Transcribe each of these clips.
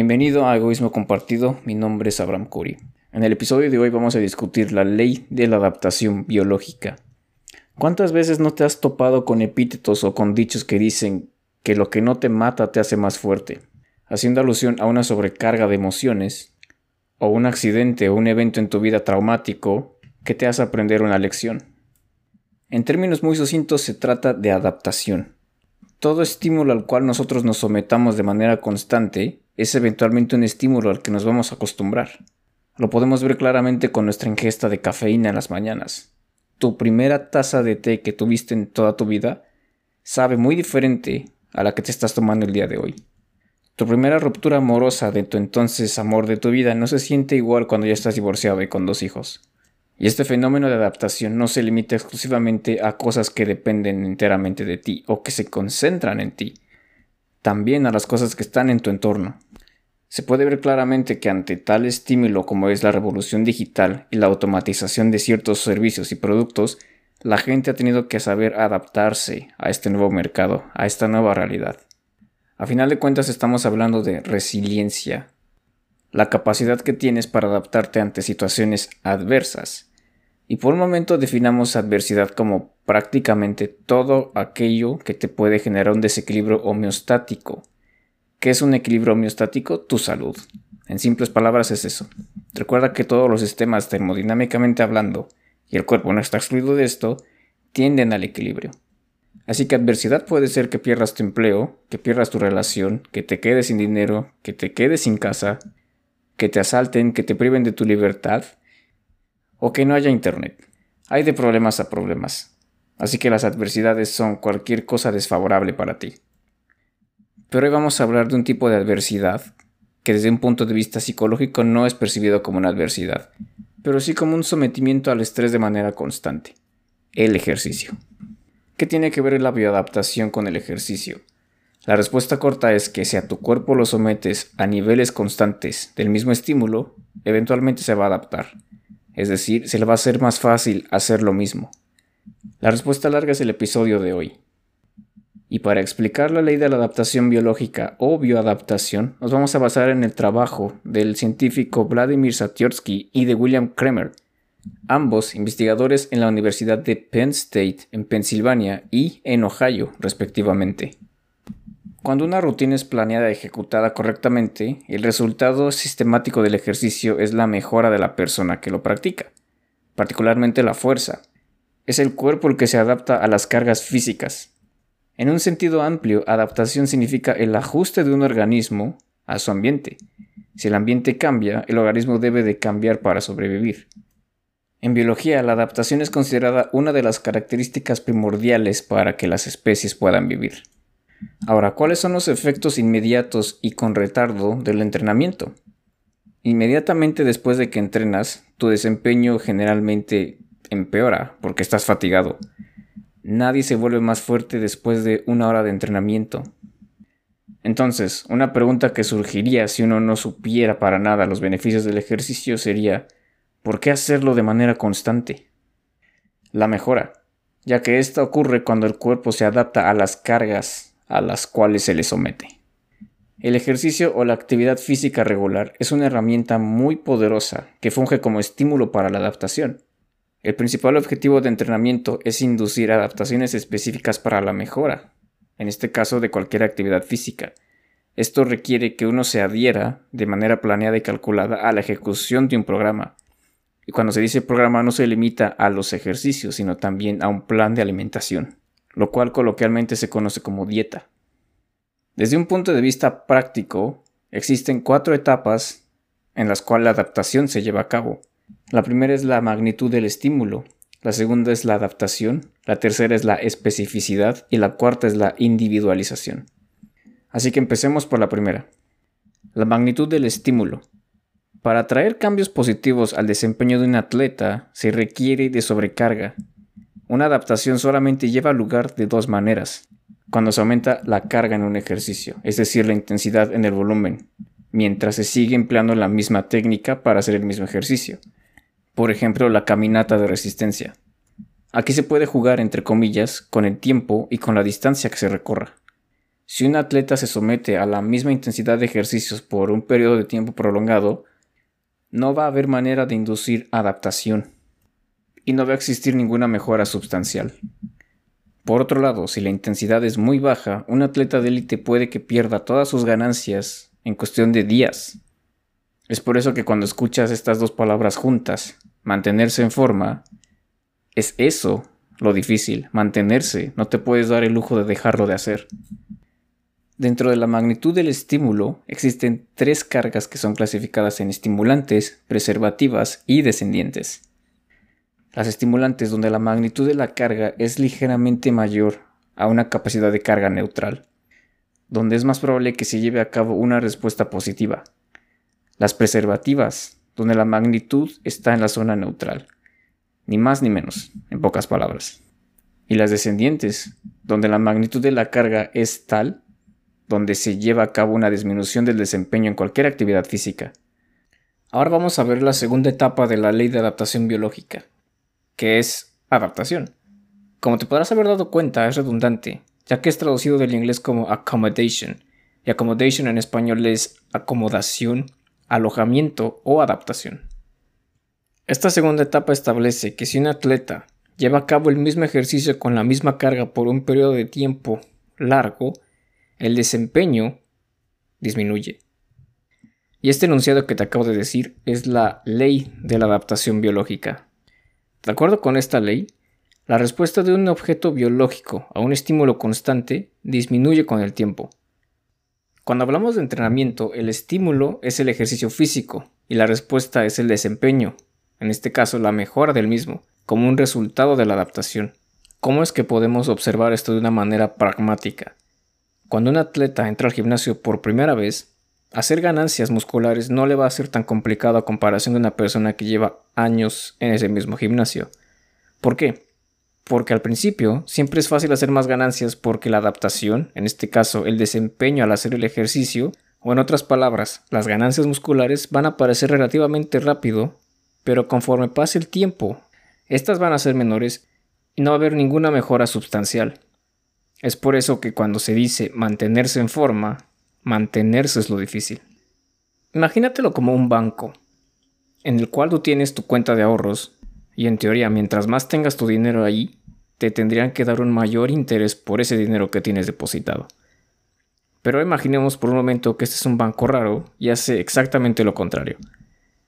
Bienvenido a Egoísmo Compartido, mi nombre es Abraham Curi. En el episodio de hoy vamos a discutir la ley de la adaptación biológica. ¿Cuántas veces no te has topado con epítetos o con dichos que dicen que lo que no te mata te hace más fuerte? Haciendo alusión a una sobrecarga de emociones, o un accidente o un evento en tu vida traumático que te hace aprender una lección. En términos muy sucintos se trata de adaptación. Todo estímulo al cual nosotros nos sometamos de manera constante es eventualmente un estímulo al que nos vamos a acostumbrar. Lo podemos ver claramente con nuestra ingesta de cafeína en las mañanas. Tu primera taza de té que tuviste en toda tu vida sabe muy diferente a la que te estás tomando el día de hoy. Tu primera ruptura amorosa de tu entonces amor de tu vida no se siente igual cuando ya estás divorciado y con dos hijos. Y este fenómeno de adaptación no se limita exclusivamente a cosas que dependen enteramente de ti o que se concentran en ti, también a las cosas que están en tu entorno. Se puede ver claramente que ante tal estímulo como es la revolución digital y la automatización de ciertos servicios y productos, la gente ha tenido que saber adaptarse a este nuevo mercado, a esta nueva realidad. A final de cuentas estamos hablando de resiliencia, la capacidad que tienes para adaptarte ante situaciones adversas y por un momento definamos adversidad como prácticamente todo aquello que te puede generar un desequilibrio homeostático. ¿Qué es un equilibrio homeostático? Tu salud. En simples palabras es eso. Recuerda que todos los sistemas termodinámicamente hablando, y el cuerpo no está excluido de esto, tienden al equilibrio. Así que adversidad puede ser que pierdas tu empleo, que pierdas tu relación, que te quedes sin dinero, que te quedes sin casa, que te asalten, que te priven de tu libertad, o que no haya internet. Hay de problemas a problemas, así que las adversidades son cualquier cosa desfavorable para ti. Pero hoy vamos a hablar de un tipo de adversidad que desde un punto de vista psicológico no es percibido como una adversidad, pero sí como un sometimiento al estrés de manera constante, el ejercicio. ¿Qué tiene que ver la bioadaptación con el ejercicio? La respuesta corta es que si a tu cuerpo lo sometes a niveles constantes del mismo estímulo, eventualmente se va a adaptar es decir, se le va a hacer más fácil hacer lo mismo. La respuesta larga es el episodio de hoy. Y para explicar la ley de la adaptación biológica o bioadaptación, nos vamos a basar en el trabajo del científico Vladimir Satyorsky y de William Kremer, ambos investigadores en la Universidad de Penn State en Pensilvania y en Ohio, respectivamente. Cuando una rutina es planeada y ejecutada correctamente, el resultado sistemático del ejercicio es la mejora de la persona que lo practica, particularmente la fuerza. Es el cuerpo el que se adapta a las cargas físicas. En un sentido amplio, adaptación significa el ajuste de un organismo a su ambiente. Si el ambiente cambia, el organismo debe de cambiar para sobrevivir. En biología, la adaptación es considerada una de las características primordiales para que las especies puedan vivir. Ahora, ¿cuáles son los efectos inmediatos y con retardo del entrenamiento? Inmediatamente después de que entrenas, tu desempeño generalmente empeora porque estás fatigado. Nadie se vuelve más fuerte después de una hora de entrenamiento. Entonces, una pregunta que surgiría si uno no supiera para nada los beneficios del ejercicio sería, ¿por qué hacerlo de manera constante? La mejora, ya que esta ocurre cuando el cuerpo se adapta a las cargas a las cuales se le somete. El ejercicio o la actividad física regular es una herramienta muy poderosa que funge como estímulo para la adaptación. El principal objetivo de entrenamiento es inducir adaptaciones específicas para la mejora, en este caso de cualquier actividad física. Esto requiere que uno se adhiera de manera planeada y calculada a la ejecución de un programa. Y cuando se dice programa no se limita a los ejercicios, sino también a un plan de alimentación lo cual coloquialmente se conoce como dieta. Desde un punto de vista práctico, existen cuatro etapas en las cuales la adaptación se lleva a cabo. La primera es la magnitud del estímulo, la segunda es la adaptación, la tercera es la especificidad y la cuarta es la individualización. Así que empecemos por la primera. La magnitud del estímulo. Para traer cambios positivos al desempeño de un atleta se requiere de sobrecarga, una adaptación solamente lleva lugar de dos maneras. Cuando se aumenta la carga en un ejercicio, es decir, la intensidad en el volumen, mientras se sigue empleando la misma técnica para hacer el mismo ejercicio. Por ejemplo, la caminata de resistencia. Aquí se puede jugar entre comillas con el tiempo y con la distancia que se recorra. Si un atleta se somete a la misma intensidad de ejercicios por un periodo de tiempo prolongado, no va a haber manera de inducir adaptación y no va a existir ninguna mejora sustancial. Por otro lado, si la intensidad es muy baja, un atleta de élite puede que pierda todas sus ganancias en cuestión de días. Es por eso que cuando escuchas estas dos palabras juntas, mantenerse en forma, es eso lo difícil, mantenerse, no te puedes dar el lujo de dejarlo de hacer. Dentro de la magnitud del estímulo existen tres cargas que son clasificadas en estimulantes, preservativas y descendientes. Las estimulantes donde la magnitud de la carga es ligeramente mayor a una capacidad de carga neutral, donde es más probable que se lleve a cabo una respuesta positiva. Las preservativas, donde la magnitud está en la zona neutral, ni más ni menos, en pocas palabras. Y las descendientes, donde la magnitud de la carga es tal, donde se lleva a cabo una disminución del desempeño en cualquier actividad física. Ahora vamos a ver la segunda etapa de la ley de adaptación biológica, que es adaptación. Como te podrás haber dado cuenta, es redundante, ya que es traducido del inglés como accommodation, y accommodation en español es acomodación, alojamiento o adaptación. Esta segunda etapa establece que si un atleta lleva a cabo el mismo ejercicio con la misma carga por un periodo de tiempo largo, el desempeño disminuye. Y este enunciado que te acabo de decir es la ley de la adaptación biológica. De acuerdo con esta ley, la respuesta de un objeto biológico a un estímulo constante disminuye con el tiempo. Cuando hablamos de entrenamiento, el estímulo es el ejercicio físico y la respuesta es el desempeño, en este caso la mejora del mismo, como un resultado de la adaptación. ¿Cómo es que podemos observar esto de una manera pragmática? Cuando un atleta entra al gimnasio por primera vez, hacer ganancias musculares no le va a ser tan complicado a comparación de una persona que lleva años en ese mismo gimnasio. ¿Por qué? Porque al principio siempre es fácil hacer más ganancias porque la adaptación, en este caso el desempeño al hacer el ejercicio, o en otras palabras, las ganancias musculares van a aparecer relativamente rápido, pero conforme pase el tiempo, estas van a ser menores y no va a haber ninguna mejora sustancial. Es por eso que cuando se dice mantenerse en forma, Mantenerse es lo difícil. Imagínatelo como un banco, en el cual tú tienes tu cuenta de ahorros y en teoría mientras más tengas tu dinero ahí, te tendrían que dar un mayor interés por ese dinero que tienes depositado. Pero imaginemos por un momento que este es un banco raro y hace exactamente lo contrario.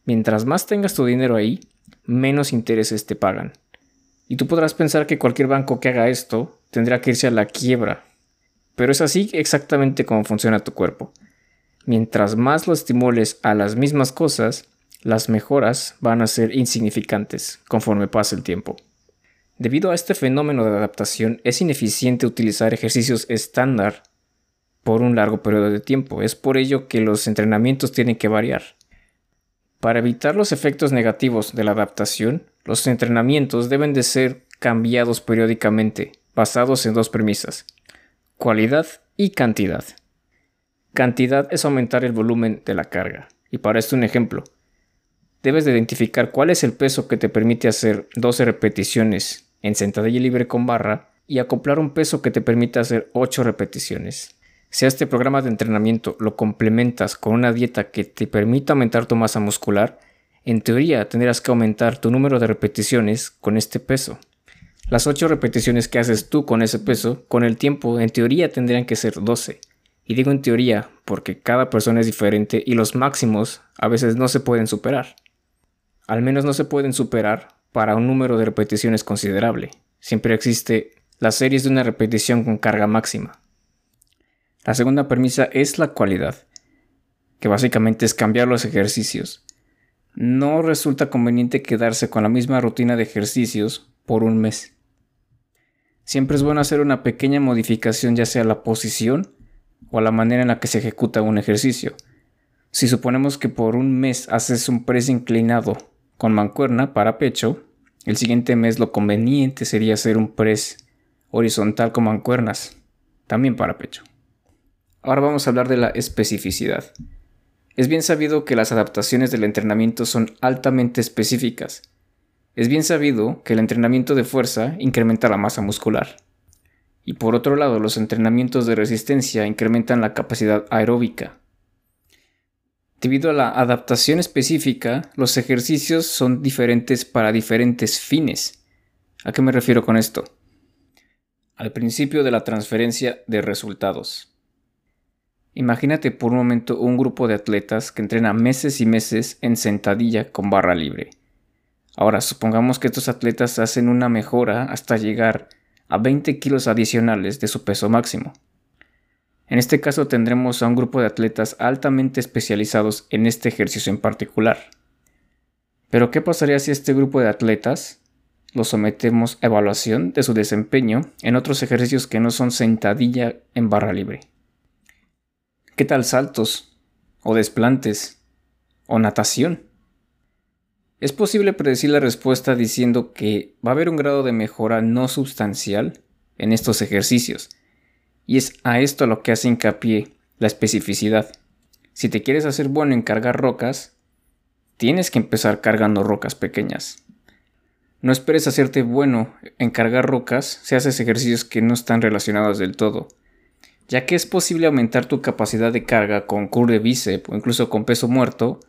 Mientras más tengas tu dinero ahí, menos intereses te pagan. Y tú podrás pensar que cualquier banco que haga esto tendrá que irse a la quiebra pero es así exactamente como funciona tu cuerpo. Mientras más lo estimules a las mismas cosas, las mejoras van a ser insignificantes conforme pasa el tiempo. Debido a este fenómeno de adaptación, es ineficiente utilizar ejercicios estándar por un largo periodo de tiempo. Es por ello que los entrenamientos tienen que variar. Para evitar los efectos negativos de la adaptación, los entrenamientos deben de ser cambiados periódicamente, basados en dos premisas cualidad y cantidad. Cantidad es aumentar el volumen de la carga. Y para esto un ejemplo. Debes de identificar cuál es el peso que te permite hacer 12 repeticiones en sentadilla libre con barra y acoplar un peso que te permite hacer 8 repeticiones. Si a este programa de entrenamiento lo complementas con una dieta que te permita aumentar tu masa muscular, en teoría tendrás que aumentar tu número de repeticiones con este peso. Las 8 repeticiones que haces tú con ese peso, con el tiempo, en teoría tendrían que ser 12. Y digo en teoría porque cada persona es diferente y los máximos a veces no se pueden superar. Al menos no se pueden superar para un número de repeticiones considerable. Siempre existe las series de una repetición con carga máxima. La segunda premisa es la cualidad, que básicamente es cambiar los ejercicios. No resulta conveniente quedarse con la misma rutina de ejercicios por un mes. Siempre es bueno hacer una pequeña modificación ya sea a la posición o a la manera en la que se ejecuta un ejercicio. Si suponemos que por un mes haces un press inclinado con mancuerna para pecho, el siguiente mes lo conveniente sería hacer un press horizontal con mancuernas, también para pecho. Ahora vamos a hablar de la especificidad. Es bien sabido que las adaptaciones del entrenamiento son altamente específicas es bien sabido que el entrenamiento de fuerza incrementa la masa muscular. Y por otro lado, los entrenamientos de resistencia incrementan la capacidad aeróbica. Debido a la adaptación específica, los ejercicios son diferentes para diferentes fines. ¿A qué me refiero con esto? Al principio de la transferencia de resultados. Imagínate por un momento un grupo de atletas que entrena meses y meses en sentadilla con barra libre. Ahora, supongamos que estos atletas hacen una mejora hasta llegar a 20 kilos adicionales de su peso máximo. En este caso tendremos a un grupo de atletas altamente especializados en este ejercicio en particular. Pero ¿qué pasaría si este grupo de atletas lo sometemos a evaluación de su desempeño en otros ejercicios que no son sentadilla en barra libre? ¿Qué tal saltos? ¿O desplantes? ¿O natación? Es posible predecir la respuesta diciendo que va a haber un grado de mejora no sustancial en estos ejercicios, y es a esto lo que hace hincapié la especificidad. Si te quieres hacer bueno en cargar rocas, tienes que empezar cargando rocas pequeñas. No esperes hacerte bueno en cargar rocas si haces ejercicios que no están relacionados del todo, ya que es posible aumentar tu capacidad de carga con curl de bíceps o incluso con peso muerto,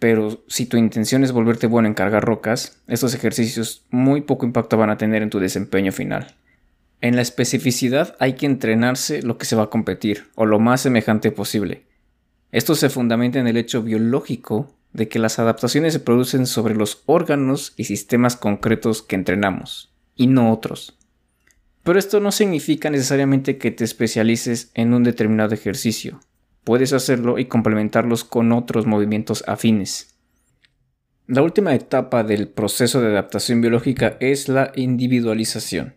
pero si tu intención es volverte bueno en cargar rocas, estos ejercicios muy poco impacto van a tener en tu desempeño final. En la especificidad hay que entrenarse lo que se va a competir, o lo más semejante posible. Esto se fundamenta en el hecho biológico de que las adaptaciones se producen sobre los órganos y sistemas concretos que entrenamos, y no otros. Pero esto no significa necesariamente que te especialices en un determinado ejercicio puedes hacerlo y complementarlos con otros movimientos afines. La última etapa del proceso de adaptación biológica es la individualización.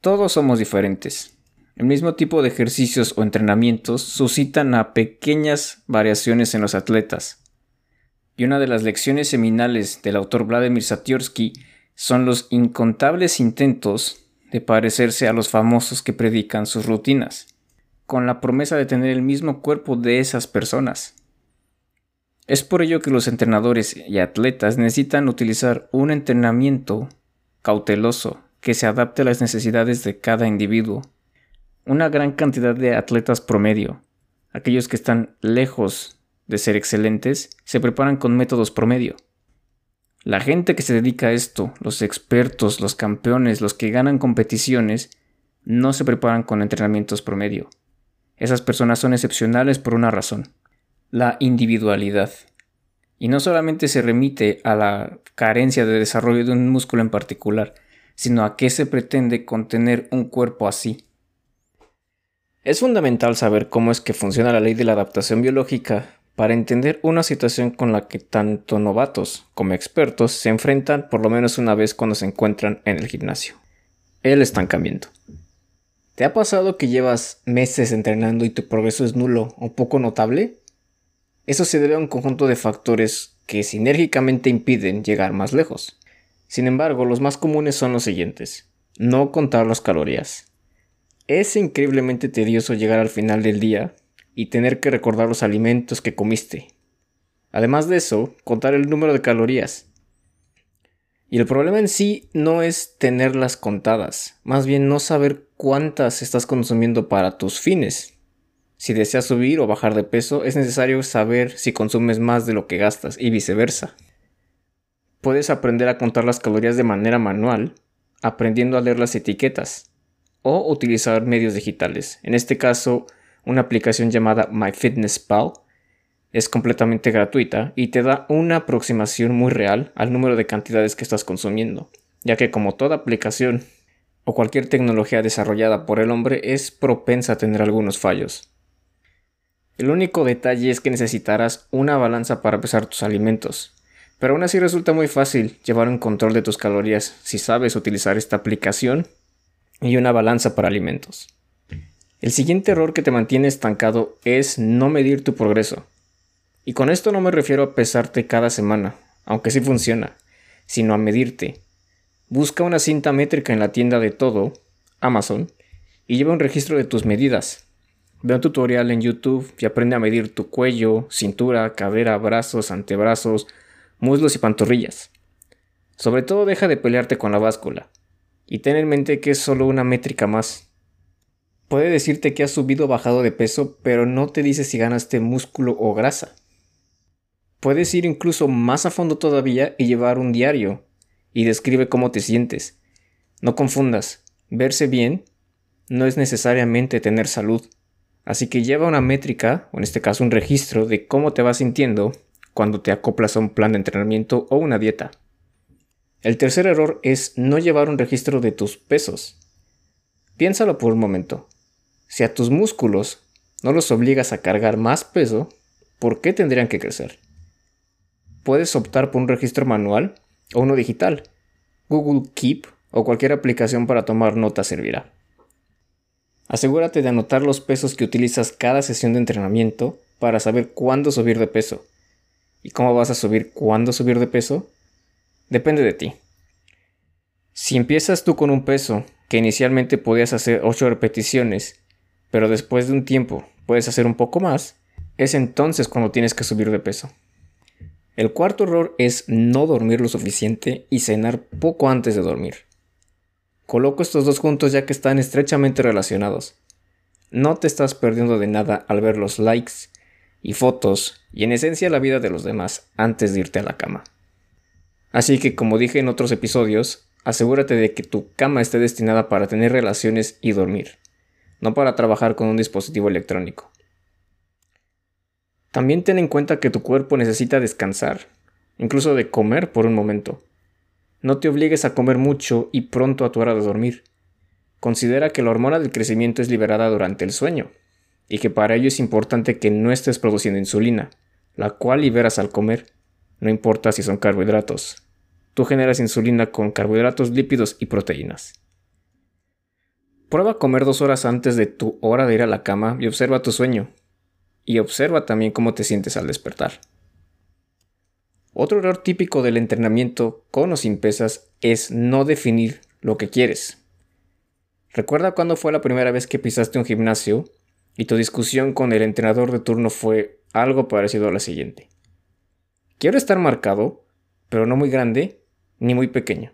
Todos somos diferentes. El mismo tipo de ejercicios o entrenamientos suscitan a pequeñas variaciones en los atletas. Y una de las lecciones seminales del autor Vladimir Satyorsky son los incontables intentos de parecerse a los famosos que predican sus rutinas con la promesa de tener el mismo cuerpo de esas personas. Es por ello que los entrenadores y atletas necesitan utilizar un entrenamiento cauteloso que se adapte a las necesidades de cada individuo. Una gran cantidad de atletas promedio, aquellos que están lejos de ser excelentes, se preparan con métodos promedio. La gente que se dedica a esto, los expertos, los campeones, los que ganan competiciones, no se preparan con entrenamientos promedio. Esas personas son excepcionales por una razón, la individualidad. Y no solamente se remite a la carencia de desarrollo de un músculo en particular, sino a qué se pretende contener un cuerpo así. Es fundamental saber cómo es que funciona la ley de la adaptación biológica para entender una situación con la que tanto novatos como expertos se enfrentan por lo menos una vez cuando se encuentran en el gimnasio. El estancamiento. ¿Te ha pasado que llevas meses entrenando y tu progreso es nulo o poco notable? Eso se debe a un conjunto de factores que sinérgicamente impiden llegar más lejos. Sin embargo, los más comunes son los siguientes. No contar las calorías. Es increíblemente tedioso llegar al final del día y tener que recordar los alimentos que comiste. Además de eso, contar el número de calorías. Y el problema en sí no es tenerlas contadas, más bien no saber cuántas estás consumiendo para tus fines. Si deseas subir o bajar de peso, es necesario saber si consumes más de lo que gastas y viceversa. Puedes aprender a contar las calorías de manera manual, aprendiendo a leer las etiquetas, o utilizar medios digitales, en este caso una aplicación llamada MyFitnessPal, es completamente gratuita y te da una aproximación muy real al número de cantidades que estás consumiendo, ya que como toda aplicación o cualquier tecnología desarrollada por el hombre es propensa a tener algunos fallos. El único detalle es que necesitarás una balanza para pesar tus alimentos, pero aún así resulta muy fácil llevar un control de tus calorías si sabes utilizar esta aplicación y una balanza para alimentos. El siguiente error que te mantiene estancado es no medir tu progreso. Y con esto no me refiero a pesarte cada semana, aunque sí funciona, sino a medirte. Busca una cinta métrica en la tienda de todo, Amazon, y lleva un registro de tus medidas. Ve un tutorial en YouTube y aprende a medir tu cuello, cintura, cadera, brazos, antebrazos, muslos y pantorrillas. Sobre todo deja de pelearte con la báscula. Y ten en mente que es solo una métrica más. Puede decirte que has subido o bajado de peso, pero no te dice si ganaste músculo o grasa. Puedes ir incluso más a fondo todavía y llevar un diario y describe cómo te sientes. No confundas, verse bien no es necesariamente tener salud. Así que lleva una métrica, o en este caso un registro, de cómo te vas sintiendo cuando te acoplas a un plan de entrenamiento o una dieta. El tercer error es no llevar un registro de tus pesos. Piénsalo por un momento. Si a tus músculos no los obligas a cargar más peso, ¿por qué tendrían que crecer? Puedes optar por un registro manual o uno digital. Google Keep o cualquier aplicación para tomar nota servirá. Asegúrate de anotar los pesos que utilizas cada sesión de entrenamiento para saber cuándo subir de peso. ¿Y cómo vas a subir cuándo subir de peso? Depende de ti. Si empiezas tú con un peso que inicialmente podías hacer 8 repeticiones, pero después de un tiempo puedes hacer un poco más, es entonces cuando tienes que subir de peso. El cuarto error es no dormir lo suficiente y cenar poco antes de dormir. Coloco estos dos juntos ya que están estrechamente relacionados. No te estás perdiendo de nada al ver los likes y fotos y en esencia la vida de los demás antes de irte a la cama. Así que como dije en otros episodios, asegúrate de que tu cama esté destinada para tener relaciones y dormir, no para trabajar con un dispositivo electrónico. También ten en cuenta que tu cuerpo necesita descansar, incluso de comer por un momento. No te obligues a comer mucho y pronto a tu hora de dormir. Considera que la hormona del crecimiento es liberada durante el sueño, y que para ello es importante que no estés produciendo insulina, la cual liberas al comer, no importa si son carbohidratos. Tú generas insulina con carbohidratos, lípidos y proteínas. Prueba a comer dos horas antes de tu hora de ir a la cama y observa tu sueño. Y observa también cómo te sientes al despertar. Otro error típico del entrenamiento con o sin pesas es no definir lo que quieres. Recuerda cuándo fue la primera vez que pisaste un gimnasio y tu discusión con el entrenador de turno fue algo parecido a la siguiente. Quiero estar marcado, pero no muy grande ni muy pequeño.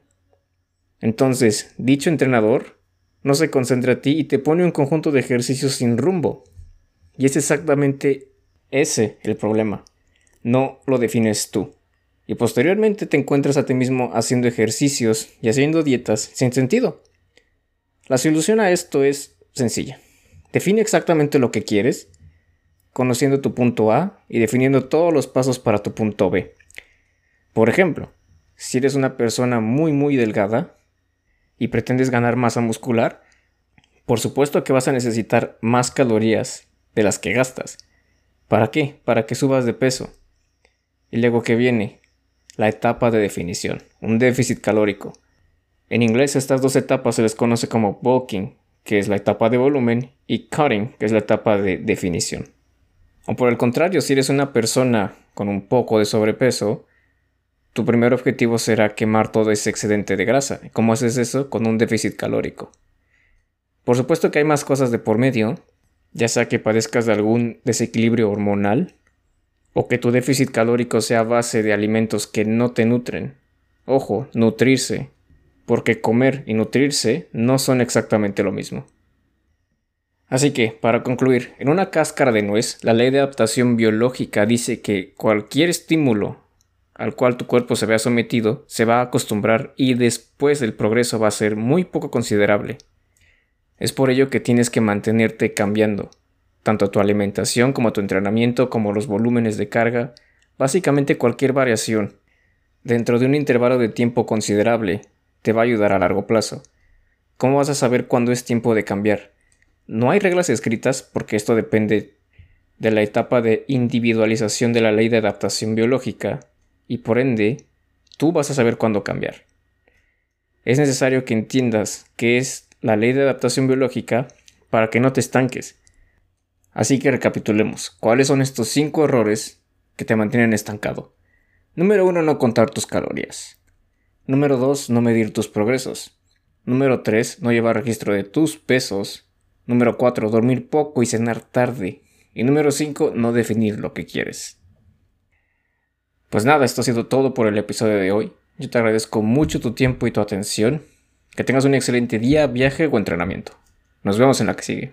Entonces, dicho entrenador no se concentra en ti y te pone un conjunto de ejercicios sin rumbo. Y es exactamente ese el problema. No lo defines tú y posteriormente te encuentras a ti mismo haciendo ejercicios y haciendo dietas sin sentido. La solución a esto es sencilla. Define exactamente lo que quieres, conociendo tu punto A y definiendo todos los pasos para tu punto B. Por ejemplo, si eres una persona muy muy delgada y pretendes ganar masa muscular, por supuesto que vas a necesitar más calorías de las que gastas. ¿Para qué? Para que subas de peso. Y luego que viene, la etapa de definición, un déficit calórico. En inglés estas dos etapas se les conoce como bulking, que es la etapa de volumen, y cutting, que es la etapa de definición. O por el contrario, si eres una persona con un poco de sobrepeso, tu primer objetivo será quemar todo ese excedente de grasa. ¿Cómo haces eso? Con un déficit calórico. Por supuesto que hay más cosas de por medio, ya sea que padezcas de algún desequilibrio hormonal, o que tu déficit calórico sea base de alimentos que no te nutren. Ojo, nutrirse, porque comer y nutrirse no son exactamente lo mismo. Así que, para concluir, en una cáscara de nuez, la ley de adaptación biológica dice que cualquier estímulo al cual tu cuerpo se vea sometido se va a acostumbrar y después el progreso va a ser muy poco considerable. Es por ello que tienes que mantenerte cambiando, tanto tu alimentación como tu entrenamiento, como los volúmenes de carga, básicamente cualquier variación, dentro de un intervalo de tiempo considerable, te va a ayudar a largo plazo. ¿Cómo vas a saber cuándo es tiempo de cambiar? No hay reglas escritas porque esto depende de la etapa de individualización de la ley de adaptación biológica y por ende tú vas a saber cuándo cambiar. Es necesario que entiendas qué es la ley de adaptación biológica para que no te estanques Así que recapitulemos. ¿Cuáles son estos 5 errores que te mantienen estancado? Número 1. No contar tus calorías. Número 2. No medir tus progresos. Número 3. No llevar registro de tus pesos. Número 4. Dormir poco y cenar tarde. Y número 5. No definir lo que quieres. Pues nada, esto ha sido todo por el episodio de hoy. Yo te agradezco mucho tu tiempo y tu atención. Que tengas un excelente día, viaje o entrenamiento. Nos vemos en la que sigue.